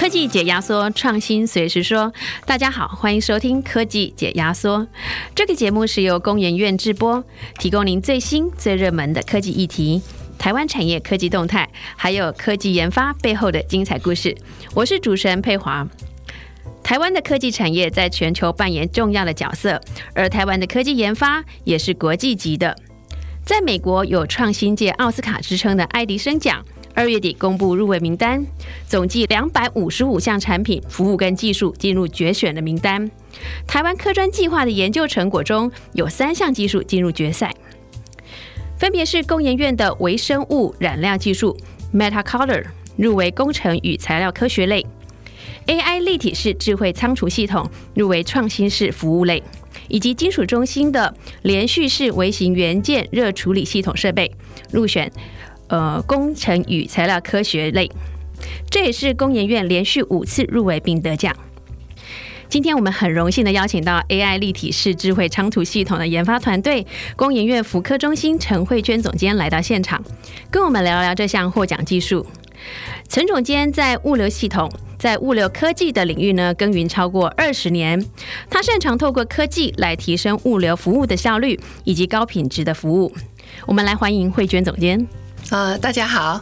科技解压缩，创新随时说。大家好，欢迎收听科技解压缩。这个节目是由工研院制播，提供您最新最热门的科技议题、台湾产业科技动态，还有科技研发背后的精彩故事。我是主持人佩华。台湾的科技产业在全球扮演重要的角色，而台湾的科技研发也是国际级的。在美国有创新界奥斯卡之称的爱迪生奖，二月底公布入围名单，总计两百五十五项产品、服务跟技术进入决选的名单。台湾科专计划的研究成果中有三项技术进入决赛，分别是工研院的微生物染料技术 MetaColor 入围工程与材料科学类，AI 立体式智慧仓储系统入围创新式服务类。以及金属中心的连续式微型元件热处理系统设备入选，呃，工程与材料科学类，这也是工研院连续五次入围并得奖。今天我们很荣幸的邀请到 AI 立体式智慧仓储系统的研发团队，工研院福科中心陈慧娟总监来到现场，跟我们聊聊这项获奖技术。陈总监在物流系统。在物流科技的领域呢，耕耘超过二十年。他擅长透过科技来提升物流服务的效率以及高品质的服务。我们来欢迎慧娟总监。呃，大家好。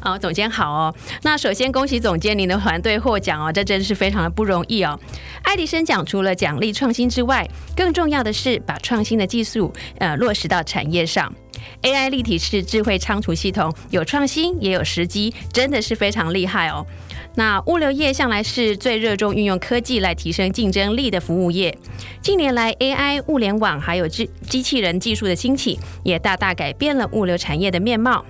啊，总监好哦。那首先恭喜总监您的团队获奖哦，这真是非常的不容易哦。爱迪生奖除了奖励创新之外，更重要的是把创新的技术呃落实到产业上。AI 立体式智慧仓储系统有创新也有时机，真的是非常厉害哦。那物流业向来是最热衷运用科技来提升竞争力的服务业。近年来，AI、物联网还有机机器人技术的兴起，也大大改变了物流产业的面貌。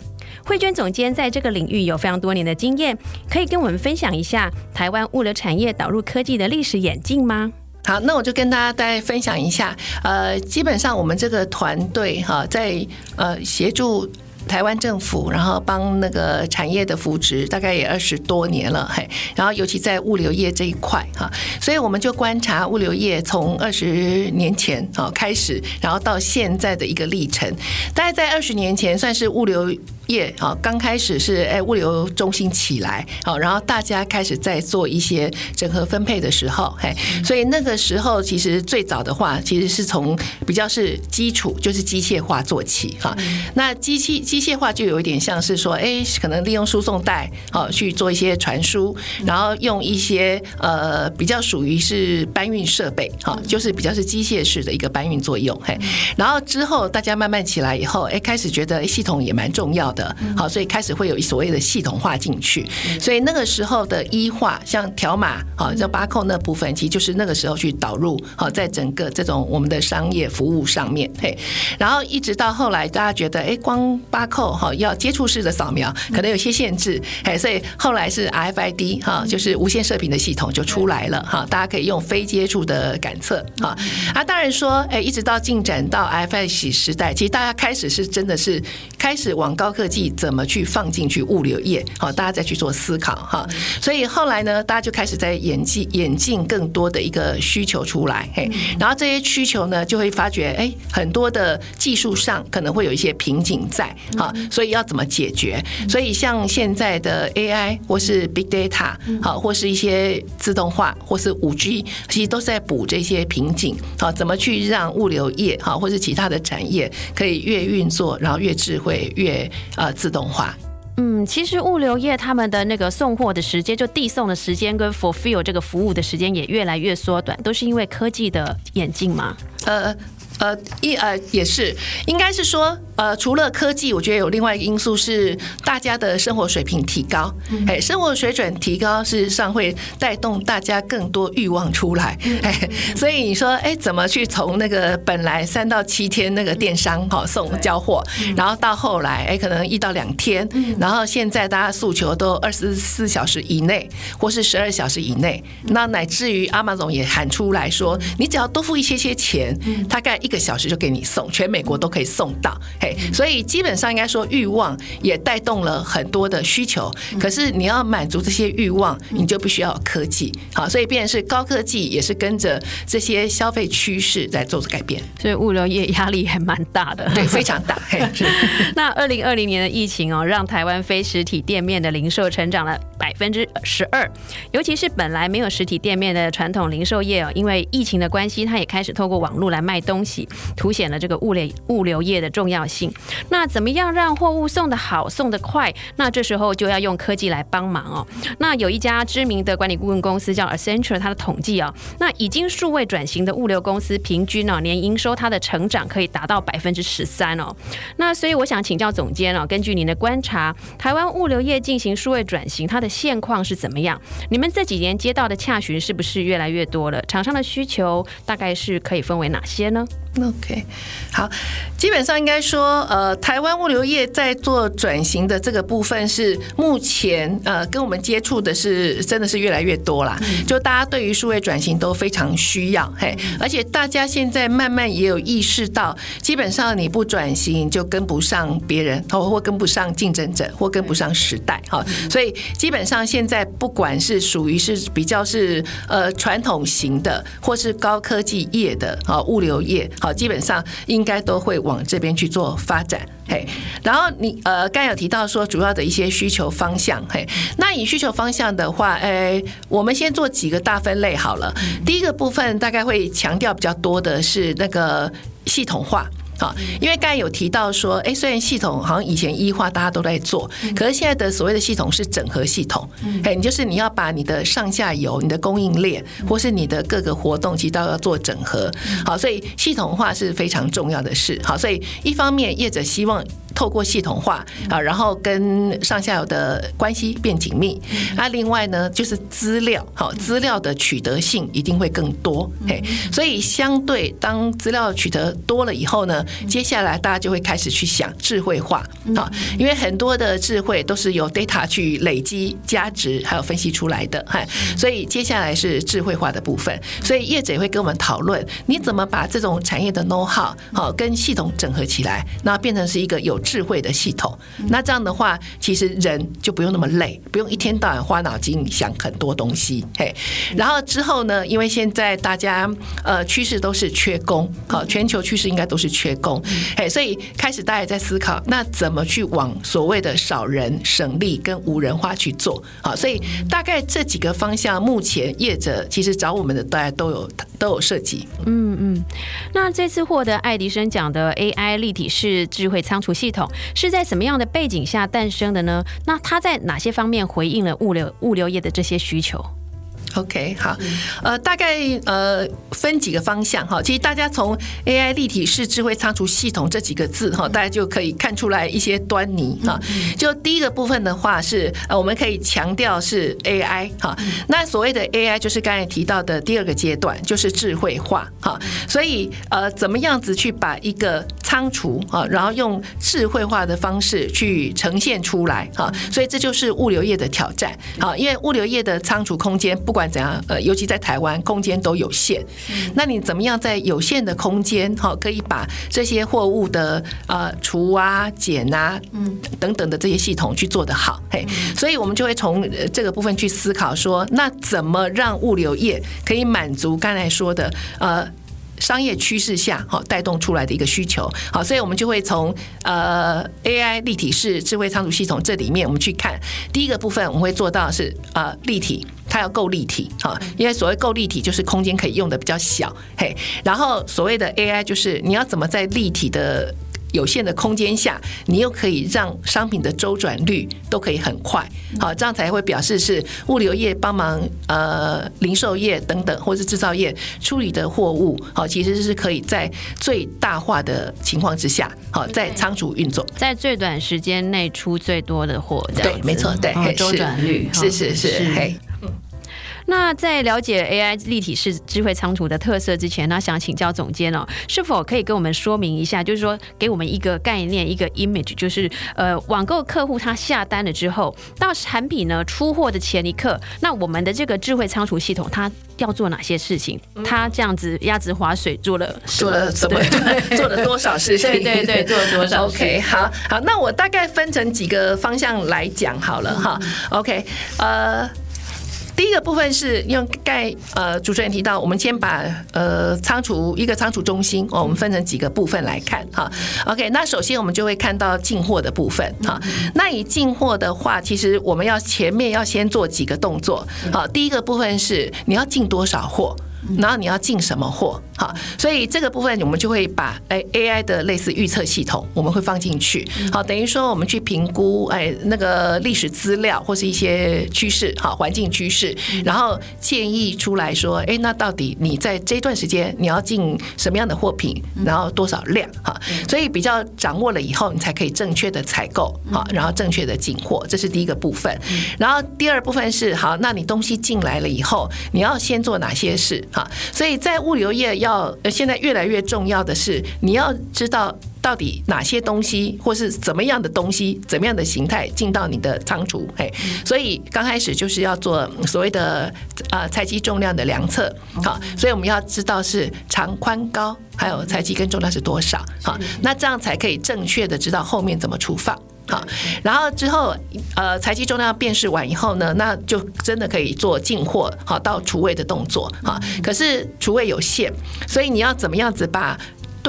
慧娟总监在这个领域有非常多年的经验，可以跟我们分享一下台湾物流产业导入科技的历史演进吗？好，那我就跟大家再分享一下。呃，基本上我们这个团队哈，在呃协助。台湾政府，然后帮那个产业的扶植，大概也二十多年了，嘿，然后尤其在物流业这一块哈，所以我们就观察物流业从二十年前啊开始，然后到现在的一个历程，大概在二十年前算是物流。业啊，刚开始是哎物流中心起来，好，然后大家开始在做一些整合分配的时候，嘿，所以那个时候其实最早的话，其实是从比较是基础，就是机械化做起哈。那机器机械化就有一点像是说，哎，可能利用输送带好去做一些传输，然后用一些呃比较属于是搬运设备，哈，就是比较是机械式的一个搬运作用，嘿。然后之后大家慢慢起来以后，哎，开始觉得系统也蛮重要。的好，所以开始会有所谓的系统化进去，所以那个时候的医化，像条码，好，像八扣那部分，其实就是那个时候去导入，好，在整个这种我们的商业服务上面，嘿，然后一直到后来，大家觉得，哎，光八扣哈要接触式的扫描，可能有些限制，嘿，所以后来是 RFID 哈，就是无线射频的系统就出来了，哈，大家可以用非接触的感测，哈，啊，当然说，哎，一直到进展到 RFID 时代，其实大家开始是真的是开始往高科。技怎么去放进去物流业？好，大家再去做思考哈。所以后来呢，大家就开始在演进演进更多的一个需求出来，嘿。然后这些需求呢，就会发觉，哎，很多的技术上可能会有一些瓶颈在，好，所以要怎么解决？所以像现在的 AI 或是 Big Data，好，或是一些自动化或是五 G，其实都是在补这些瓶颈。好，怎么去让物流业好，或是其他的产业可以越运作，然后越智慧越。呃，自动化。嗯，其实物流业他们的那个送货的时间，就递送的时间跟 fulfill 这个服务的时间也越来越缩短，都是因为科技的演进嘛？呃。呃，一呃也是，应该是说，呃，除了科技，我觉得有另外一个因素是大家的生活水平提高，哎，生活水准提高，事实上会带动大家更多欲望出来，哎，所以你说，哎，怎么去从那个本来三到七天那个电商哈送交货，然后到后来，哎，可能一到两天，然后现在大家诉求都二十四小时以内，或是十二小时以内，那乃至于阿玛总也喊出来说，你只要多付一些些钱，大概一。一个小时就给你送，全美国都可以送到，嘿，所以基本上应该说欲望也带动了很多的需求。可是你要满足这些欲望，你就必须要有科技，好，所以变成是高科技也是跟着这些消费趋势在做改变。所以物流业压力还蛮大的，对，非常大。嘿 那二零二零年的疫情哦，让台湾非实体店面的零售成长了百分之十二。尤其是本来没有实体店面的传统零售业哦，因为疫情的关系，它也开始透过网络来卖东西，凸显了这个物流物流业的重要性。那怎么样让货物送得好、送得快？那这时候就要用科技来帮忙哦。那有一家知名的管理顾问公司叫 Accenture，它的统计啊，那已经数位转型的物流公司，平均呢年营收它的成长可以达到百分之十三哦。那所以我想请教总监哦，根据您的观察，台湾物流业进行数位转型，它的现况是怎么样？你们这几年接到的洽询是不是越来越多了？厂商的需求大概是可以分为哪些呢？OK，好，基本上应该说，呃，台湾物流业在做转型的这个部分是目前呃跟我们接触的是真的是越来越多啦。就大家对于数位转型都非常需要，嘿，而且大家现在慢慢也有意识到，基本上你不转型就跟不上别人，或或跟不上竞争者，或跟不上时代，哈。所以基本上现在不管是属于是比较是呃传统型的，或是高科技业的啊物流业，好。基本上应该都会往这边去做发展，嘿。然后你呃，刚有提到说主要的一些需求方向，嘿。那以需求方向的话，诶，我们先做几个大分类好了。第一个部分大概会强调比较多的是那个系统化。好，因为刚才有提到说，哎，虽然系统好像以前一化大家都在做，可是现在的所谓的系统是整合系统，哎，你就是你要把你的上下游、你的供应链或是你的各个活动，其实都要做整合。好，所以系统化是非常重要的事。好，所以一方面业者希望。透过系统化啊，然后跟上下游的关系变紧密。那另外呢，就是资料，好资料的取得性一定会更多。嘿，所以相对当资料取得多了以后呢，接下来大家就会开始去想智慧化啊，因为很多的智慧都是由 data 去累积加值，还有分析出来的。嗨，所以接下来是智慧化的部分。所以业者也会跟我们讨论，你怎么把这种产业的 know how 好跟系统整合起来，那变成是一个有。智慧的系统，那这样的话，其实人就不用那么累，不用一天到晚花脑筋想很多东西。嘿，然后之后呢，因为现在大家呃趋势都是缺工，好，全球趋势应该都是缺工，嘿，所以开始大家在思考，那怎么去往所谓的少人省力跟无人化去做？好，所以大概这几个方向，目前业者其实找我们的大家都有都有涉及。嗯嗯，那这次获得爱迪生奖的 AI 立体式智慧仓储系统。是在什么样的背景下诞生的呢？那它在哪些方面回应了物流物流业的这些需求？OK，好，呃，大概呃分几个方向哈。其实大家从 AI 立体式智慧仓储系统这几个字哈，大家就可以看出来一些端倪哈。就第一个部分的话是呃，我们可以强调是 AI 哈。那所谓的 AI 就是刚才提到的第二个阶段，就是智慧化哈。所以呃，怎么样子去把一个仓储啊，然后用智慧化的方式去呈现出来哈。所以这就是物流业的挑战啊，因为物流业的仓储空间不。不管怎样，呃，尤其在台湾，空间都有限。那你怎么样在有限的空间，哈，可以把这些货物的呃除啊、减啊，嗯，等等的这些系统去做得好？嘿，所以我们就会从这个部分去思考，说那怎么让物流业可以满足刚才说的呃。商业趋势下，好带动出来的一个需求，好，所以我们就会从呃 AI 立体式智慧仓储系统这里面，我们去看第一个部分，我们会做到是呃立体，它要够立体，哈，因为所谓够立体，就是空间可以用的比较小，嘿，然后所谓的 AI 就是你要怎么在立体的。有限的空间下，你又可以让商品的周转率都可以很快，好，这样才会表示是物流业帮忙呃零售业等等或是制造业处理的货物，好，其实是可以在最大化的情况之下，好，在仓储运作，在最短时间内出最多的货，对，没错，对，周转率是是是，嘿。那在了解 AI 立体式智慧仓储的特色之前，那想请教总监哦，是否可以跟我们说明一下，就是说给我们一个概念，一个 image，就是呃，网购客户他下单了之后，到产品呢出货的前一刻，那我们的这个智慧仓储系统它要做哪些事情？它这样子鸭子划水做了做了怎么 做了多少事情？对对对，做了多少？OK，好好，那我大概分成几个方向来讲好了哈。OK，呃。第一个部分是用盖呃，主持人提到，我们先把呃仓储一个仓储中心哦，我们分成几个部分来看哈。OK，那首先我们就会看到进货的部分哈。那以进货的话，其实我们要前面要先做几个动作。好，第一个部分是你要进多少货。然后你要进什么货？好，所以这个部分我们就会把哎 AI 的类似预测系统，我们会放进去。好，等于说我们去评估哎那个历史资料或是一些趋势，好环境趋势，然后建议出来说，哎，那到底你在这段时间你要进什么样的货品，然后多少量？哈，所以比较掌握了以后，你才可以正确的采购，好，然后正确的进货，这是第一个部分。然后第二部分是好，那你东西进来了以后，你要先做哪些事？好，所以在物流业要现在越来越重要的是，你要知道到底哪些东西或是怎么样的东西，怎么样的形态进到你的仓储。嘿，所以刚开始就是要做所谓的啊采集重量的量测。好，所以我们要知道是长宽高，还有采集跟重量是多少。好，那这样才可以正确的知道后面怎么出放。好，然后之后，呃，采集重量辨识完以后呢，那就真的可以做进货，好到厨卫的动作，哈。可是厨卫有限，所以你要怎么样子把？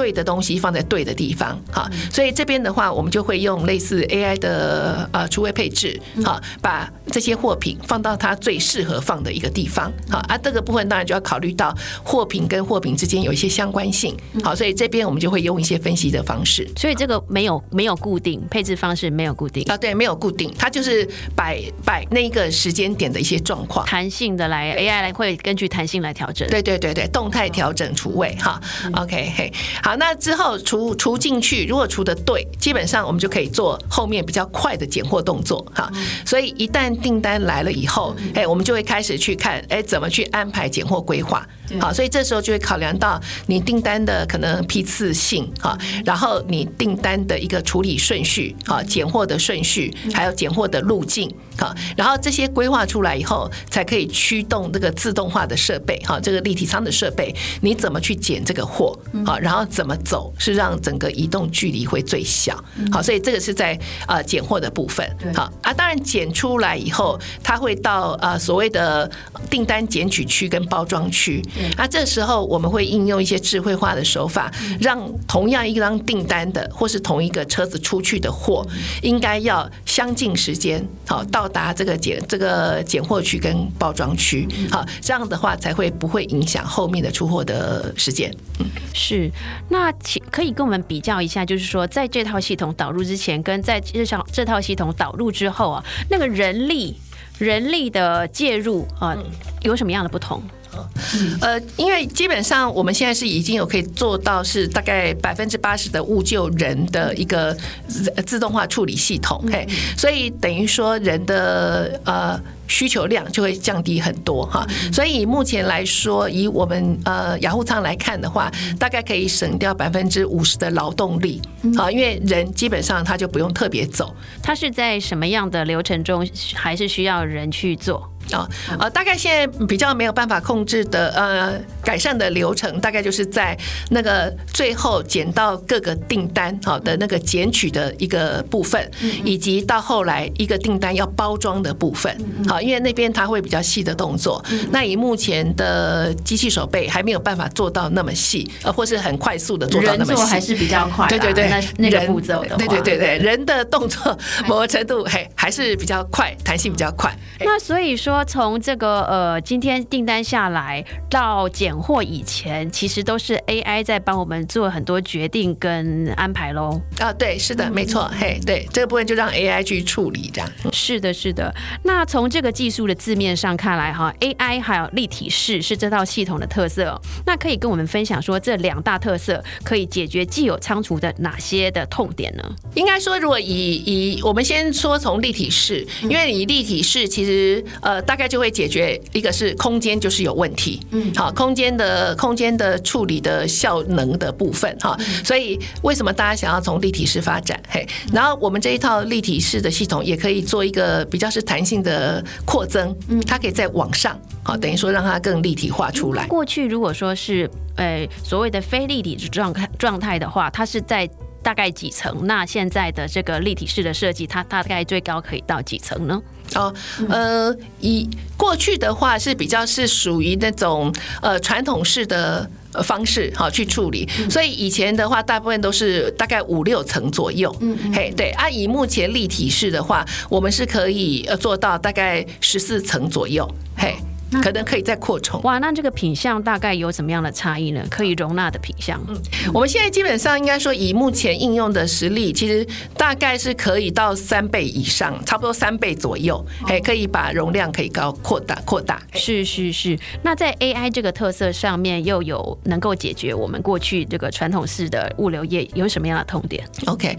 对的东西放在对的地方，好，所以这边的话，我们就会用类似 AI 的呃厨卫配置，好，把这些货品放到它最适合放的一个地方，好，啊，这个部分当然就要考虑到货品跟货品之间有一些相关性，好，所以这边我们就会用一些分析的方式，所以这个没有没有固定配置方式，没有固定。啊，对，没有固定，它就是摆摆那一个时间点的一些状况，弹性的来 AI 来会根据弹性来调整，对对对对，动态调整厨卫，哈，OK 嘿，好。好，那之后除除进去，如果除的对，基本上我们就可以做后面比较快的拣货动作哈。所以一旦订单来了以后，哎，我们就会开始去看，哎，怎么去安排拣货规划。好，所以这时候就会考量到你订单的可能批次性哈，然后你订单的一个处理顺序哈，拣货的顺序，还有拣货的路径哈，然后这些规划出来以后，才可以驱动这个自动化的设备哈，这个立体仓的设备，你怎么去捡这个货好，然后怎么走是让整个移动距离会最小。好，所以这个是在呃拣货的部分。好啊，当然拣出来以后，它会到呃所谓的订单检取区跟包装区。那这时候我们会应用一些智慧化的手法，让同样一张订单的或是同一个车子出去的货，应该要相近时间好到达这个检这个检货区跟包装区，好这样的话才会不会影响后面的出货的时间。嗯，是。那请可以跟我们比较一下，就是说在这套系统导入之前，跟在这套这套系统导入之后啊，那个人力人力的介入啊，有什么样的不同？呃，因为基本上我们现在是已经有可以做到是大概百分之八十的物救人的一个自动化处理系统，嘿，所以等于说人的呃。需求量就会降低很多哈，所以目前来说，以我们呃养护仓来看的话，大概可以省掉百分之五十的劳动力啊，因为人基本上他就不用特别走，他是在什么样的流程中，还是需要人去做啊？呃，大概现在比较没有办法控制的呃改善的流程，大概就是在那个最后捡到各个订单好的那个捡取的一个部分，以及到后来一个订单要包装的部分好。因为那边它会比较细的动作，那以目前的机器手背还没有办法做到那么细，呃，或是很快速的做到那么细，还是比较快。对对对，那那个步骤的，对对对对，人的动作 某个程度嘿还是比较快，弹性比较快。那所以说，从这个呃今天订单下来到拣货以前，其实都是 AI 在帮我们做很多决定跟安排喽。啊，对，是的，没错，嘿，对，这个部分就让 AI 去处理，这样。是的，是的。那从这个。技术的字面上看来，哈，AI 还有立体式是这套系统的特色。那可以跟我们分享说，这两大特色可以解决既有仓储的哪些的痛点呢？应该说，如果以以我们先说从立体式，因为你立体式其实呃大概就会解决一个是空间就是有问题，嗯，好，空间的空间的处理的效能的部分哈，所以为什么大家想要从立体式发展？嘿，然后我们这一套立体式的系统也可以做一个比较是弹性的。扩增，嗯，它可以在往上，好，等于说让它更立体化出来。过去如果说是，呃，所谓的非立体状态状态的话，它是在大概几层？那现在的这个立体式的设计，它大概最高可以到几层呢？哦，呃，以过去的话是比较是属于那种呃传统式的方式好去处理，所以以前的话大部分都是大概五六层左右。嗯，嘿，对啊，以目前立体式的话，我们是可以呃做到大概十四层左右。嘿。可能可以再扩充哇，那这个品相大概有什么样的差异呢？可以容纳的品相，嗯，我们现在基本上应该说，以目前应用的实力，其实大概是可以到三倍以上，差不多三倍左右，哎，可以把容量可以高扩大扩大。是是是，那在 AI 这个特色上面，又有能够解决我们过去这个传统式的物流业有什么样的痛点？OK，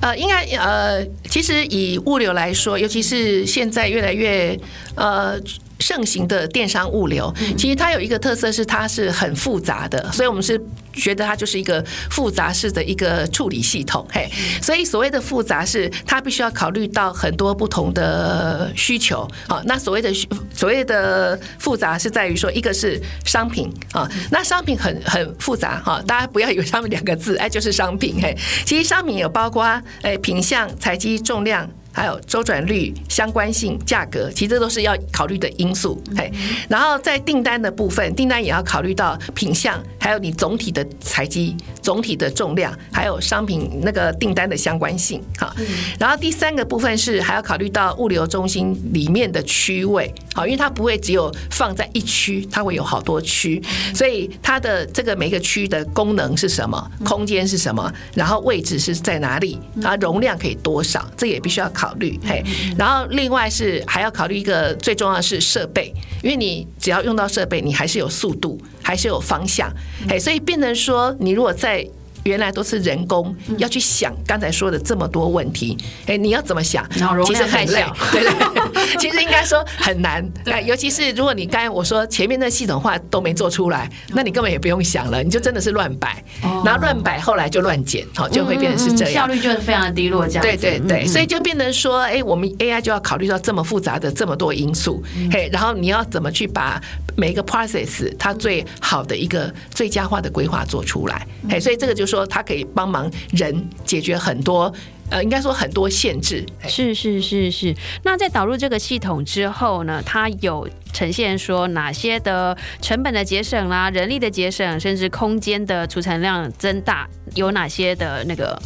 呃，应该呃，其实以物流来说，尤其是现在越来越呃。盛行的电商物流，其实它有一个特色是它是很复杂的，所以我们是觉得它就是一个复杂式的一个处理系统。嘿，所以所谓的复杂是它必须要考虑到很多不同的需求。好，那所谓的所谓的复杂是在于说，一个是商品啊，那商品很很复杂哈，大家不要以为上面两个字哎就是商品嘿，其实商品有包括哎品相、采集、重量。还有周转率、相关性、价格，其实这都是要考虑的因素。嘿，然后在订单的部分，订单也要考虑到品相，还有你总体的采集、总体的重量，还有商品那个订单的相关性。好，然后第三个部分是还要考虑到物流中心里面的区位。好，因为它不会只有放在一区，它会有好多区，所以它的这个每个区的功能是什么，空间是什么，然后位置是在哪里，啊，容量可以多少，这也必须要考。考虑嘿，然后另外是还要考虑一个最重要的是设备，因为你只要用到设备，你还是有速度，还是有方向，嘿，所以变成说你如果在。原来都是人工要去想刚才说的这么多问题，哎，你要怎么想？其实很累，对 对。其实应该说很难，对，尤其是如果你刚才我说前面的系统化都没做出来，那你根本也不用想了，你就真的是乱摆，然后乱摆，后来就乱减，好，就会变成是这样，效率就是非常的低落，这样。对对对，所以就变成说，哎，我们 AI 就要考虑到这么复杂的这么多因素，嘿，然后你要怎么去把每一个 process 它最好的一个最佳化的规划做出来，嘿，所以这个就是。说它可以帮忙人解决很多，呃，应该说很多限制。是是是是。那在导入这个系统之后呢，它有呈现说哪些的成本的节省啦、人力的节省，甚至空间的储存量增大，有哪些的那个？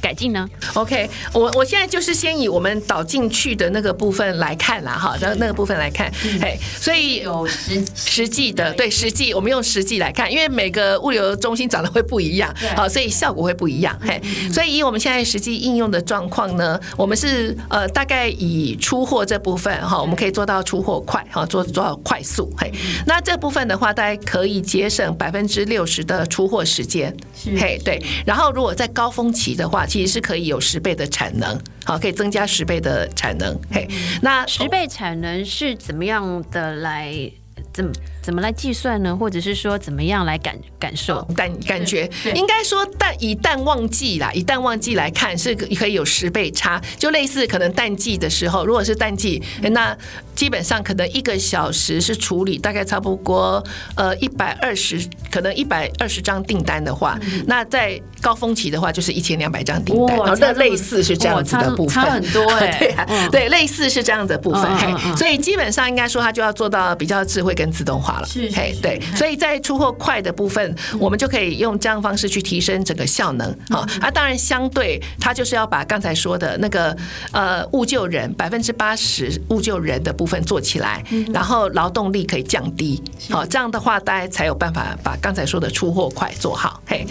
改进呢？OK，我我现在就是先以我们导进去的那个部分来看啦，哈，那个部分来看，嘿，所以有实实际的，对。实际，我们用实际来看，因为每个物流中心长得会不一样，好，所以效果会不一样，嘿，所以以我们现在实际应用的状况呢，我们是呃大概以出货这部分哈，我们可以做到出货快，哈，做做到快速，嘿，那这部分的话，大概可以节省百分之六十的出货时间，嘿，对，然后如果在高峰期的话。其实是可以有十倍的产能，好，可以增加十倍的产能。嘿，那十倍产能是怎么样的来？怎怎么来计算呢？或者是说怎么样来感感受？感感觉？应该说淡以淡旺季啦，以淡旺季来看是可以有十倍差，就类似可能淡季的时候，如果是淡季，那基本上可能一个小时是处理大概差不多呃一百二十，可能一百二十张订单的话，那在高峰期的话就是一千两百张订单，那类似是这样子的部分，差很多 哎，对对，类似是这样的部分，所以基本上应该说它就要做到比较智慧跟。自动化了，是，对，所以在出货快的部分，我们就可以用这样方式去提升整个效能，好，啊，当然相对它就是要把刚才说的那个呃物救人百分之八十物救人的部分做起来，然后劳动力可以降低，好，这样的话大家才有办法把刚才说的出货快做好，嘿，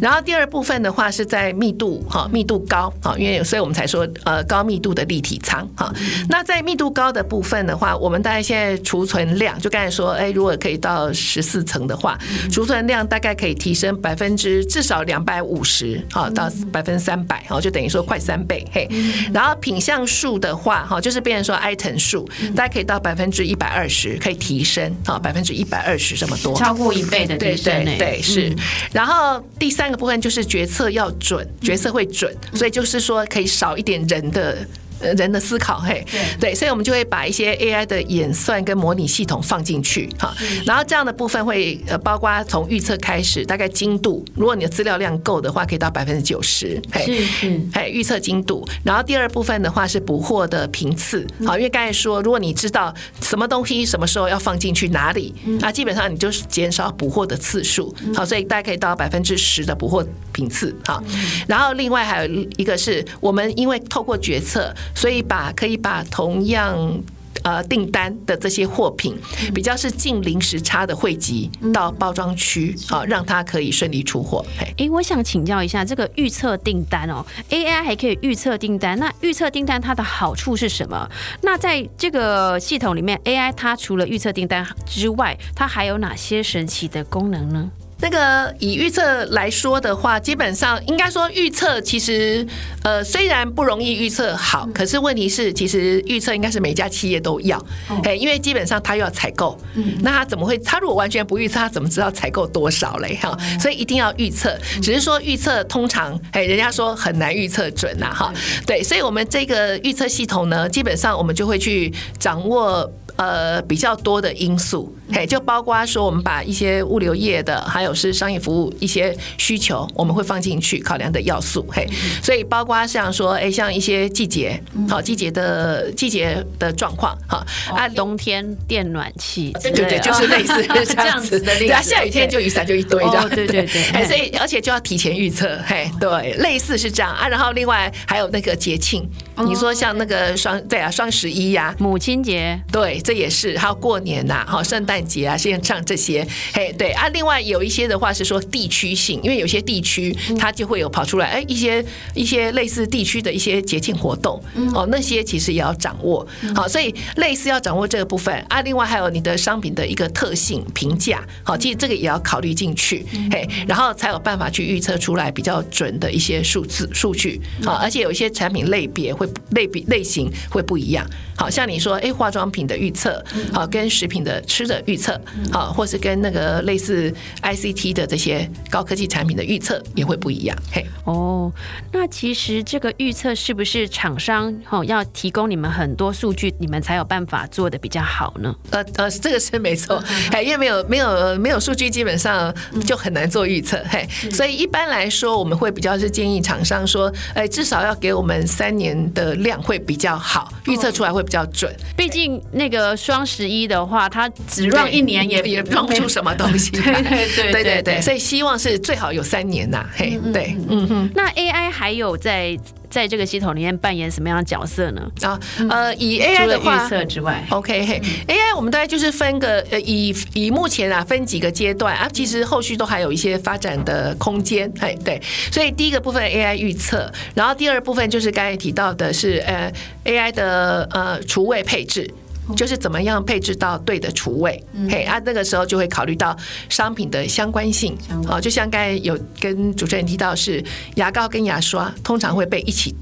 然后第二部分的话是在密度哈密度高，好，因为所以我们才说呃高密度的立体仓，哈，那在密度高的部分的话，我们大概现在储存量就刚才说。说哎，如果可以到十四层的话，储存量大概可以提升百分之至少两百五十，哈，到百分之三百，哈，就等于说快三倍，嘿。然后品相数的话，哈，就是变成说 item 数，大家可以到百分之一百二十，可以提升，啊，百分之一百二十这么多，超过一倍的提升，对对是。然后第三个部分就是决策要准，决策会准，所以就是说可以少一点人的。呃人的思考，嘿，对，所以我们就会把一些 AI 的演算跟模拟系统放进去，哈，然后这样的部分会呃包括从预测开始，大概精度，如果你的资料量够的话，可以到百分之九十，嘿，是预测精度，然后第二部分的话是捕获的频次，好，因为刚才说，如果你知道什么东西什么时候要放进去哪里，那基本上你就是减少捕获的次数，好，所以大概可以到百分之十的捕获频次，好，然后另外还有一个是我们因为透过决策，所以把可以把同样。呃，订单的这些货品比较是近零时差的汇集到包装区，好让它可以顺利出货。哎，我想请教一下，这个预测订单哦，AI 还可以预测订单，那预测订单它的好处是什么？那在这个系统里面，AI 它除了预测订单之外，它还有哪些神奇的功能呢？那个以预测来说的话，基本上应该说预测其实呃虽然不容易预测好，可是问题是其实预测应该是每家企业都要，哎，因为基本上他又要采购，那他怎么会？他如果完全不预测，他怎么知道采购多少嘞？哈，所以一定要预测。只是说预测通常，哎，人家说很难预测准呐，哈，对，所以我们这个预测系统呢，基本上我们就会去掌握。呃，比较多的因素，嘿，就包括说我们把一些物流业的，还有是商业服务一些需求，我们会放进去考量的要素，嘿，所以包括像说，哎，像一些季节，好季节的季节的状况，哈，啊，冬天电暖气，对对对，就是类似 这样子的，对啊，下雨天就雨伞就一堆这样，对对对，哎，所以而且就要提前预测，嘿，对，类似是这样。啊，然后另外还有那个节庆，你说像那个双对啊，双十一呀，母亲节，对。这也是，还有过年呐，好，圣诞节啊，线上这些，嘿，对啊。另外有一些的话是说地区性，因为有些地区它就会有跑出来，哎，一些一些类似地区的一些节庆活动，哦，那些其实也要掌握。好，所以类似要掌握这个部分啊。另外还有你的商品的一个特性评价，好，其实这个也要考虑进去，嘿，然后才有办法去预测出来比较准的一些数字数据。好，而且有一些产品类别会类比类型会不一样。好像你说，哎，化妆品的预测，好，跟食品的吃的预测，好，或是跟那个类似 ICT 的这些高科技产品的预测也会不一样。嘿，哦，那其实这个预测是不是厂商哦要提供你们很多数据，你们才有办法做的比较好呢？呃呃，这个是没错，哎，因为没有没有没有数据，基本上就很难做预测。嘿，所以一般来说，我们会比较是建议厂商说，哎，至少要给我们三年的量会比较好，预测出来会。比较准，毕竟那个双十一的话，它只让一年也也让不出什么东西。对对对对所以希望是最好有三年呐。嘿，对，嗯哼。那 AI 还有在在这个系统里面扮演什么样的角色呢？啊，呃，以 AI 的话，预测之外，OK，嘿，AI 我们大概就是分个呃，以以目前啊分几个阶段啊，其实后续都还有一些发展的空间。嘿，对，所以第一个部分 AI 预测，然后第二部分就是刚才提到的是呃 AI 的呃。厨卫配置就是怎么样配置到对的厨位，嘿啊，那个时候就会考虑到商品的相关性，啊，就像刚才有跟主持人提到是牙膏跟牙刷通常会被一起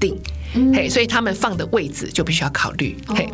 订。嘿，所以他们放的位置就必须要考虑。嘿，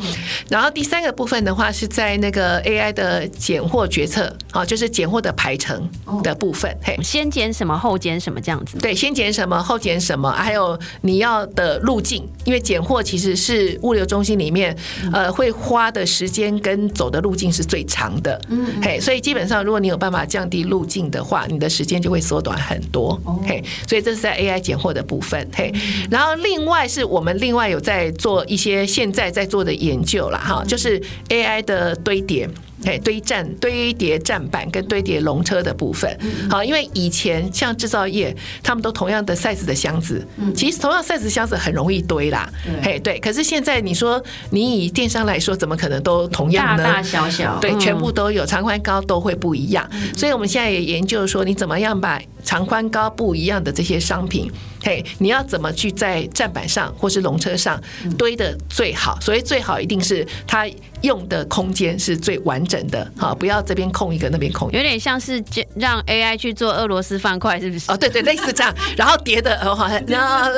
然后第三个部分的话是在那个 AI 的拣货决策啊，就是拣货的排程的部分。嘿，先拣什么，后拣什么这样子。对，先拣什么，后拣什么，还有你要的路径，因为拣货其实是物流中心里面呃会花的时间跟走的路径是最长的。嗯，嘿，所以基本上如果你有办法降低路径的话，你的时间就会缩短很多。嘿，所以这是在 AI 拣货的部分。嘿，然后另外是。我们另外有在做一些现在在做的研究了哈，就是 AI 的堆叠。哎，堆栈、堆叠站板跟堆叠龙车的部分，好，因为以前像制造业，他们都同样的 size 的箱子，其实同样 size 箱子很容易堆啦。嘿，对，可是现在你说你以电商来说，怎么可能都同样呢？大大小小，对，全部都有长宽高都会不一样。所以我们现在也研究说，你怎么样把长宽高不一样的这些商品，嘿，你要怎么去在站板上或是龙车上堆的最好？所以最好一定是它。用的空间是最完整的，哈，不要这边空一个，那边空，有点像是让 AI 去做俄罗斯方块，是不是？哦，对对，类似这样，然后叠的，哦，好，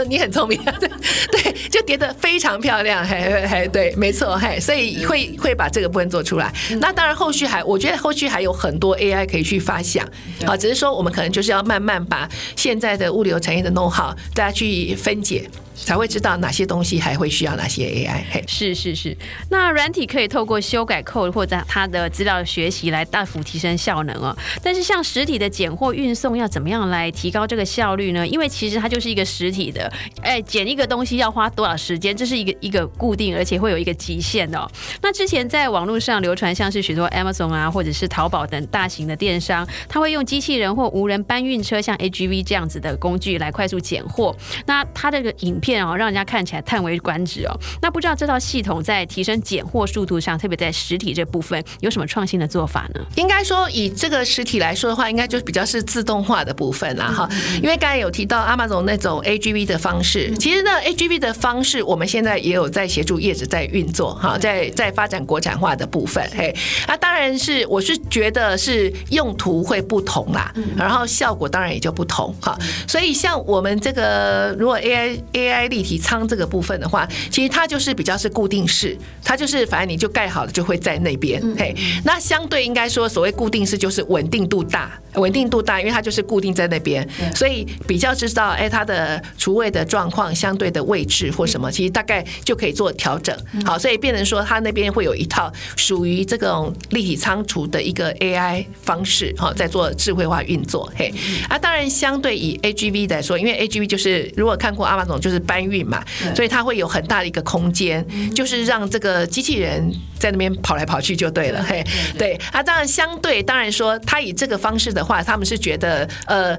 你很聪明，对，就叠的非常漂亮，嘿，嘿，对，没错，嘿，所以会会把这个部分做出来。那当然，后续还，我觉得后续还有很多 AI 可以去发想，啊，只是说我们可能就是要慢慢把现在的物流产业的 know how 大家去分解。才会知道哪些东西还会需要哪些 AI。嘿，是是是，那软体可以透过修改 code 或者它的资料学习来大幅提升效能哦。但是像实体的拣货运送要怎么样来提高这个效率呢？因为其实它就是一个实体的，哎，捡一个东西要花多少时间，这是一个一个固定，而且会有一个极限哦。那之前在网络上流传，像是许多 Amazon 啊，或者是淘宝等大型的电商，他会用机器人或无人搬运车，像 AGV 这样子的工具来快速拣货。那它这个影片。片哦，让人家看起来叹为观止哦。那不知道这套系统在提升拣货速度上，特别在实体这部分有什么创新的做法呢？应该说，以这个实体来说的话，应该就比较是自动化的部分啦哈。因为刚才有提到阿玛总那种 AGV 的方式，其实呢 AGV 的方式，我们现在也有在协助业者在运作哈，在在发展国产化的部分。嘿，那当然是我是觉得是用途会不同啦，然后效果当然也就不同哈。所以像我们这个如果 AI AI 立体仓这个部分的话，其实它就是比较是固定式，它就是反正你就盖好了就会在那边。嘿，那相对应该说所谓固定式就是稳定度大，稳定度大，因为它就是固定在那边，所以比较知道哎它的厨卫的状况相对的位置或什么，其实大概就可以做调整。好，所以变成说它那边会有一套属于这种立体仓储的一个 AI 方式，哈，在做智慧化运作。嘿，啊，当然相对以 AGV 来说，因为 AGV 就是如果看过阿玛总就是。搬运嘛，所以它会有很大的一个空间，就是让这个机器人在那边跑来跑去就对了。嘿，对啊，当然相对当然说，他以这个方式的话，他们是觉得呃。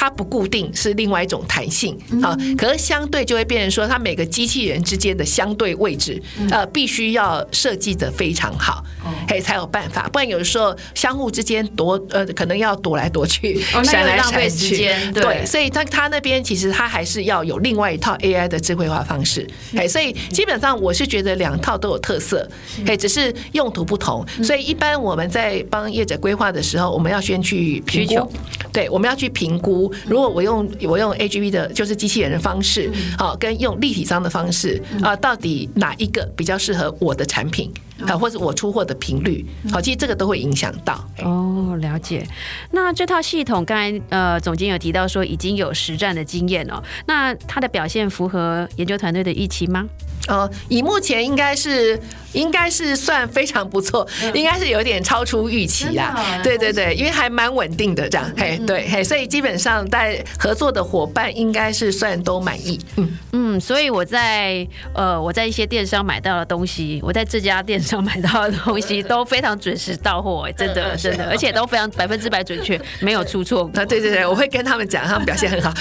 它不固定是另外一种弹性啊，可是相对就会变成说，它每个机器人之间的相对位置，呃，必须要设计的非常好，嘿，才有办法，不然有的时候相互之间躲，呃，可能要躲来躲去，闪来闪去，对，所以它它那边其实它还是要有另外一套 AI 的智慧化方式，哎，所以基本上我是觉得两套都有特色，哎，只是用途不同，所以一般我们在帮业者规划的时候，我们要先去评估，对，我们要去评估。如果我用我用 AGV 的，就是机器人的方式，好，跟用立体商的方式啊，到底哪一个比较适合我的产品啊，或者我出货的频率？好，其实这个都会影响到。哦，了解。那这套系统，刚才呃总监有提到说已经有实战的经验哦，那它的表现符合研究团队的预期吗？哦，以目前应该是应该是算非常不错，应该是有点超出预期啦。对对对，因为还蛮稳定的这样，嘿，对嘿，所以基本上在合作的伙伴应该是算都满意。嗯嗯，所以我在呃我在一些电商买到的东西，我在这家电商买到的东西都非常准时到货，真的真的，而且都非常百分之百准确，没有出错。啊，对对对，我会跟他们讲，他们表现很好。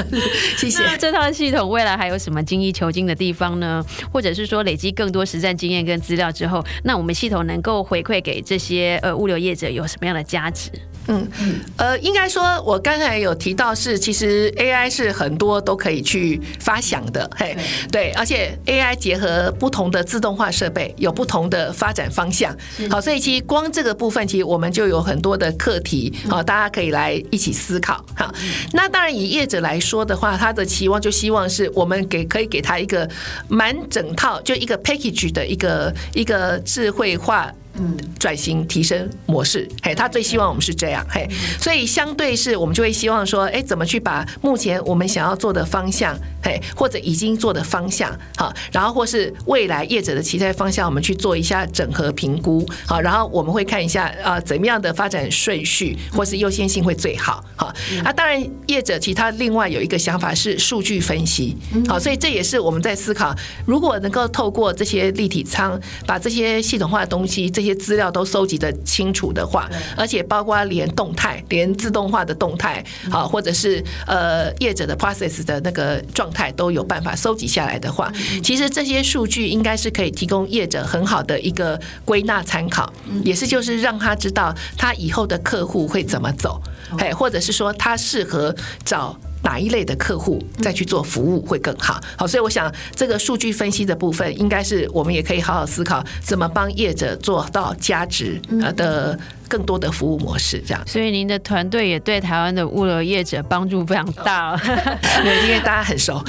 谢谢。这套系统未来还有什么精益求精的地方呢？或者是说累积更多实战经验跟资料之后，那我们系统能够回馈给这些呃物流业者有什么样的价值？嗯嗯，呃，应该说，我刚才有提到是，其实 AI 是很多都可以去发想的，嘿，对，而且 AI 结合不同的自动化设备，有不同的发展方向。好，所以其实光这个部分，其实我们就有很多的课题，好，大家可以来一起思考。好，那当然以业者来说的话，他的期望就希望是我们给可以给他一个满整套，就一个 package 的一个一个智慧化。嗯，转型提升模式，嘿，他最希望我们是这样，嘿，所以相对是我们就会希望说，哎，怎么去把目前我们想要做的方向，嘿，或者已经做的方向，好，然后或是未来业者的期待方向，我们去做一下整合评估，好，然后我们会看一下啊，怎么样的发展顺序或是优先性会最好，好，啊，当然业者其他另外有一个想法是数据分析，好，所以这也是我们在思考，如果能够透过这些立体仓，把这些系统化的东西。这些资料都收集的清楚的话，而且包括连动态、连自动化的动态，好，或者是呃业者的 process 的那个状态都有办法收集下来的话，其实这些数据应该是可以提供业者很好的一个归纳参考，也是就是让他知道他以后的客户会怎么走，哎，或者是说他适合找。哪一类的客户再去做服务会更好？好，所以我想这个数据分析的部分，应该是我们也可以好好思考，怎么帮业者做到价值呃的。更多的服务模式，这样。所以您的团队也对台湾的物流业者帮助非常大，因为大家很熟。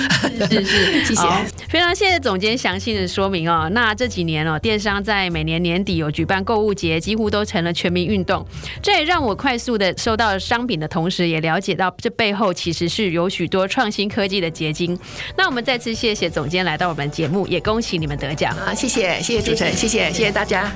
是是，谢谢，非常谢谢总监详细的说明哦。那这几年哦，电商在每年年底有举办购物节，几乎都成了全民运动。这也让我快速的收到商品的同时，也了解到这背后其实是有许多创新科技的结晶。那我们再次谢谢总监来到我们节目，也恭喜你们得奖好！谢谢，谢谢主持人，谢谢，谢谢大家。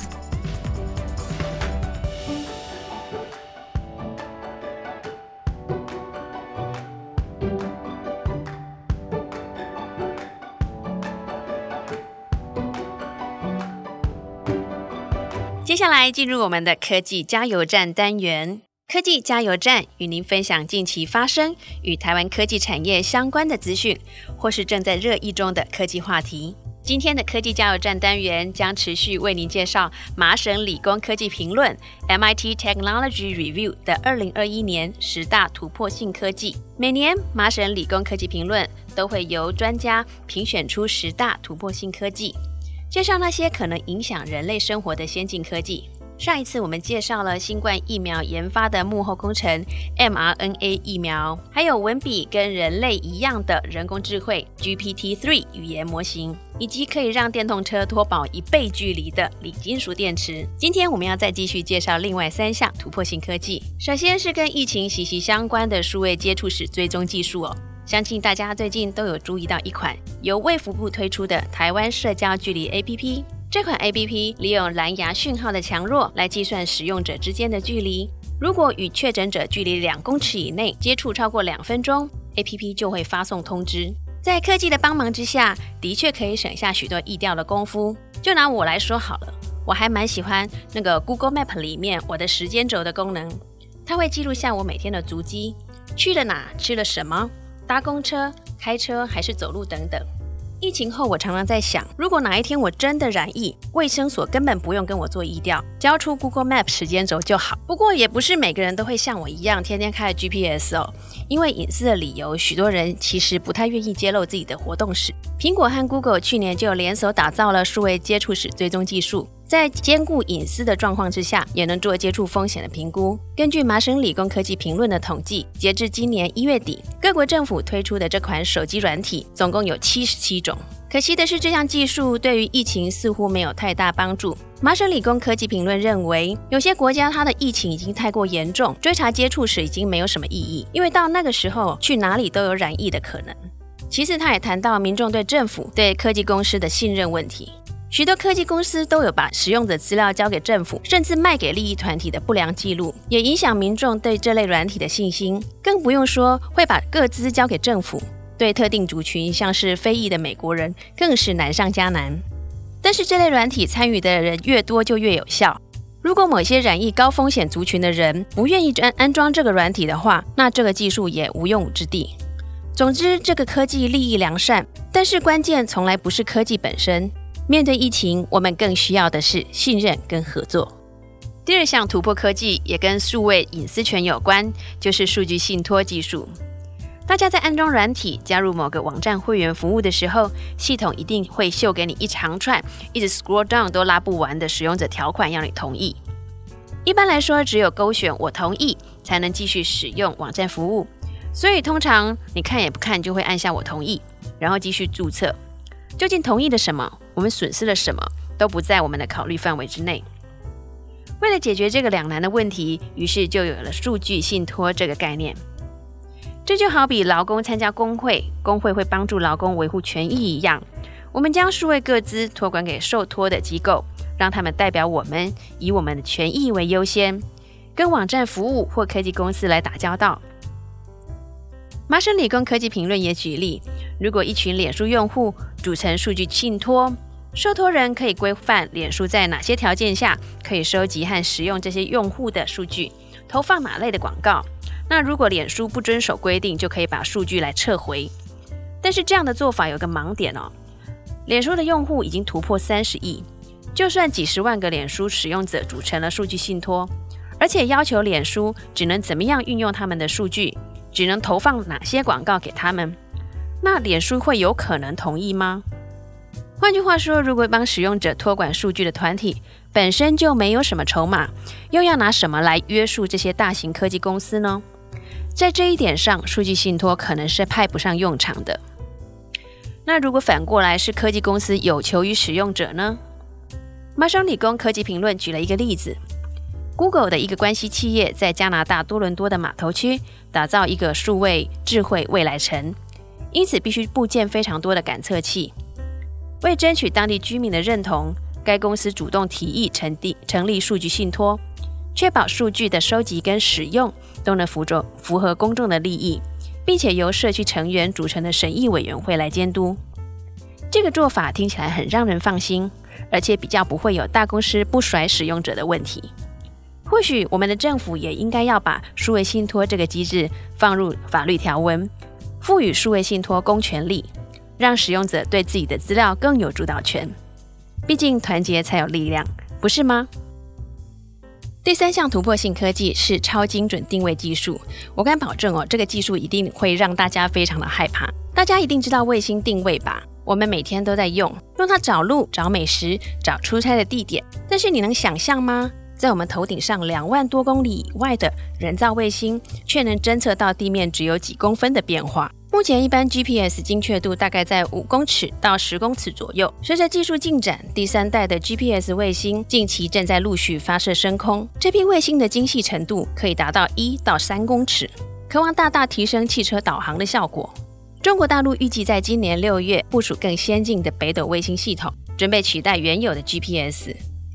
接下来进入我们的科技加油站单元。科技加油站与您分享近期发生与台湾科技产业相关的资讯，或是正在热议中的科技话题。今天的科技加油站单元将持续为您介绍麻省理工科技评论 （MIT Technology Review） 的二零二一年十大突破性科技。每年麻省理工科技评论都会由专家评选出十大突破性科技。介绍那些可能影响人类生活的先进科技。上一次我们介绍了新冠疫苗研发的幕后工程 mRNA 疫苗，还有文笔跟人类一样的人工智慧 GPT-3 语言模型，以及可以让电动车拖跑一倍距离的锂金属电池。今天我们要再继续介绍另外三项突破性科技。首先是跟疫情息息相关的数位接触史追踪技术哦。相信大家最近都有注意到一款由卫福部推出的台湾社交距离 APP。这款 APP 利用蓝牙讯号的强弱来计算使用者之间的距离。如果与确诊者距离两公尺以内，接触超过两分钟，APP 就会发送通知。在科技的帮忙之下，的确可以省下许多易掉的功夫。就拿我来说好了，我还蛮喜欢那个 Google Map 里面我的时间轴的功能，它会记录下我每天的足迹，去了哪，吃了什么。搭公车、开车还是走路等等。疫情后，我常常在想，如果哪一天我真的染疫，卫生所根本不用跟我做疫调，交出 Google Map 时间轴就好。不过，也不是每个人都会像我一样天天开 GPS 哦。因为隐私的理由，许多人其实不太愿意揭露自己的活动史。苹果和 Google 去年就联手打造了数位接触史追踪技术。在兼顾隐私的状况之下，也能做接触风险的评估。根据麻省理工科技评论的统计，截至今年一月底，各国政府推出的这款手机软体总共有七十七种。可惜的是，这项技术对于疫情似乎没有太大帮助。麻省理工科技评论认为，有些国家它的疫情已经太过严重，追查接触史已经没有什么意义，因为到那个时候去哪里都有染疫的可能。其次，他也谈到民众对政府、对科技公司的信任问题。许多科技公司都有把使用者资料交给政府，甚至卖给利益团体的不良记录，也影响民众对这类软体的信心。更不用说会把各资交给政府，对特定族群，像是非裔的美国人，更是难上加难。但是这类软体参与的人越多，就越有效。如果某些染疫高风险族群的人不愿意安安装这个软体的话，那这个技术也无用武之地。总之，这个科技利益良善，但是关键从来不是科技本身。面对疫情，我们更需要的是信任跟合作。第二项突破科技也跟数位隐私权有关，就是数据信托技术。大家在安装软体、加入某个网站会员服务的时候，系统一定会秀给你一长串，一直 scroll down 都拉不完的使用者条款，要你同意。一般来说，只有勾选我同意，才能继续使用网站服务。所以通常你看也不看，就会按下我同意，然后继续注册。究竟同意了什么？我们损失了什么？都不在我们的考虑范围之内。为了解决这个两难的问题，于是就有了数据信托这个概念。这就好比劳工参加工会，工会会帮助劳工维护权益一样。我们将数位各资托管给受托的机构，让他们代表我们，以我们的权益为优先，跟网站服务或科技公司来打交道。麻省理工科技评论也举例，如果一群脸书用户组成数据信托，受托人可以规范脸书在哪些条件下可以收集和使用这些用户的数据，投放哪类的广告。那如果脸书不遵守规定，就可以把数据来撤回。但是这样的做法有个盲点哦，脸书的用户已经突破三十亿，就算几十万个脸书使用者组成了数据信托，而且要求脸书只能怎么样运用他们的数据。只能投放哪些广告给他们？那脸书会有可能同意吗？换句话说，如果帮使用者托管数据的团体本身就没有什么筹码，又要拿什么来约束这些大型科技公司呢？在这一点上，数据信托可能是派不上用场的。那如果反过来是科技公司有求于使用者呢？麻省理工科技评论举了一个例子：Google 的一个关系企业在加拿大多伦多的码头区打造一个数位智慧未来城，因此必须部建非常多的感测器。为争取当地居民的认同，该公司主动提议成立成立数据信托，确保数据的收集跟使用都能符着符合公众的利益，并且由社区成员组成的审议委员会来监督。这个做法听起来很让人放心，而且比较不会有大公司不甩使用者的问题。或许我们的政府也应该要把数位信托这个机制放入法律条文，赋予数位信托公权力。让使用者对自己的资料更有主导权，毕竟团结才有力量，不是吗？第三项突破性科技是超精准定位技术。我敢保证哦，这个技术一定会让大家非常的害怕。大家一定知道卫星定位吧？我们每天都在用，用它找路、找美食、找出差的地点。但是你能想象吗？在我们头顶上两万多公里以外的人造卫星，却能侦测到地面只有几公分的变化。目前，一般 GPS 精确度大概在五公尺到十公尺左右。随着技术进展，第三代的 GPS 卫星近期正在陆续发射升空。这批卫星的精细程度可以达到一到三公尺，渴望大大提升汽车导航的效果。中国大陆预计在今年六月部署更先进的北斗卫星系统，准备取代原有的 GPS。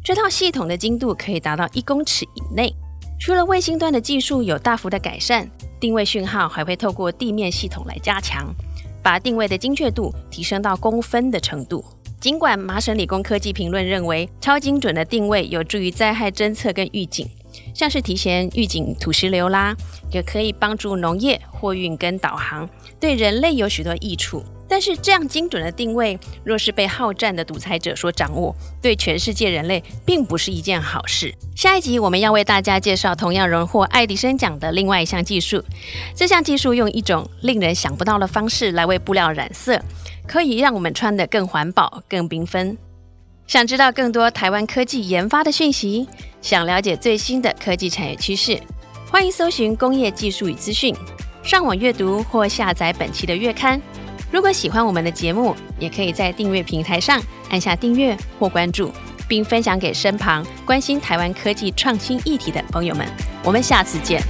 这套系统的精度可以达到一公尺以内。除了卫星端的技术有大幅的改善。定位讯号还会透过地面系统来加强，把定位的精确度提升到公分的程度。尽管麻省理工科技评论认为，超精准的定位有助于灾害侦测跟预警，像是提前预警土石流啦，也可以帮助农业、货运跟导航，对人类有许多益处。但是，这样精准的定位，若是被好战的独裁者所掌握，对全世界人类并不是一件好事。下一集我们要为大家介绍同样荣获爱迪生奖的另外一项技术。这项技术用一种令人想不到的方式来为布料染色，可以让我们穿得更环保、更缤纷。想知道更多台湾科技研发的讯息，想了解最新的科技产业趋势，欢迎搜寻工业技术与资讯，上网阅读或下载本期的月刊。如果喜欢我们的节目，也可以在订阅平台上按下订阅或关注，并分享给身旁关心台湾科技创新议题的朋友们。我们下次见。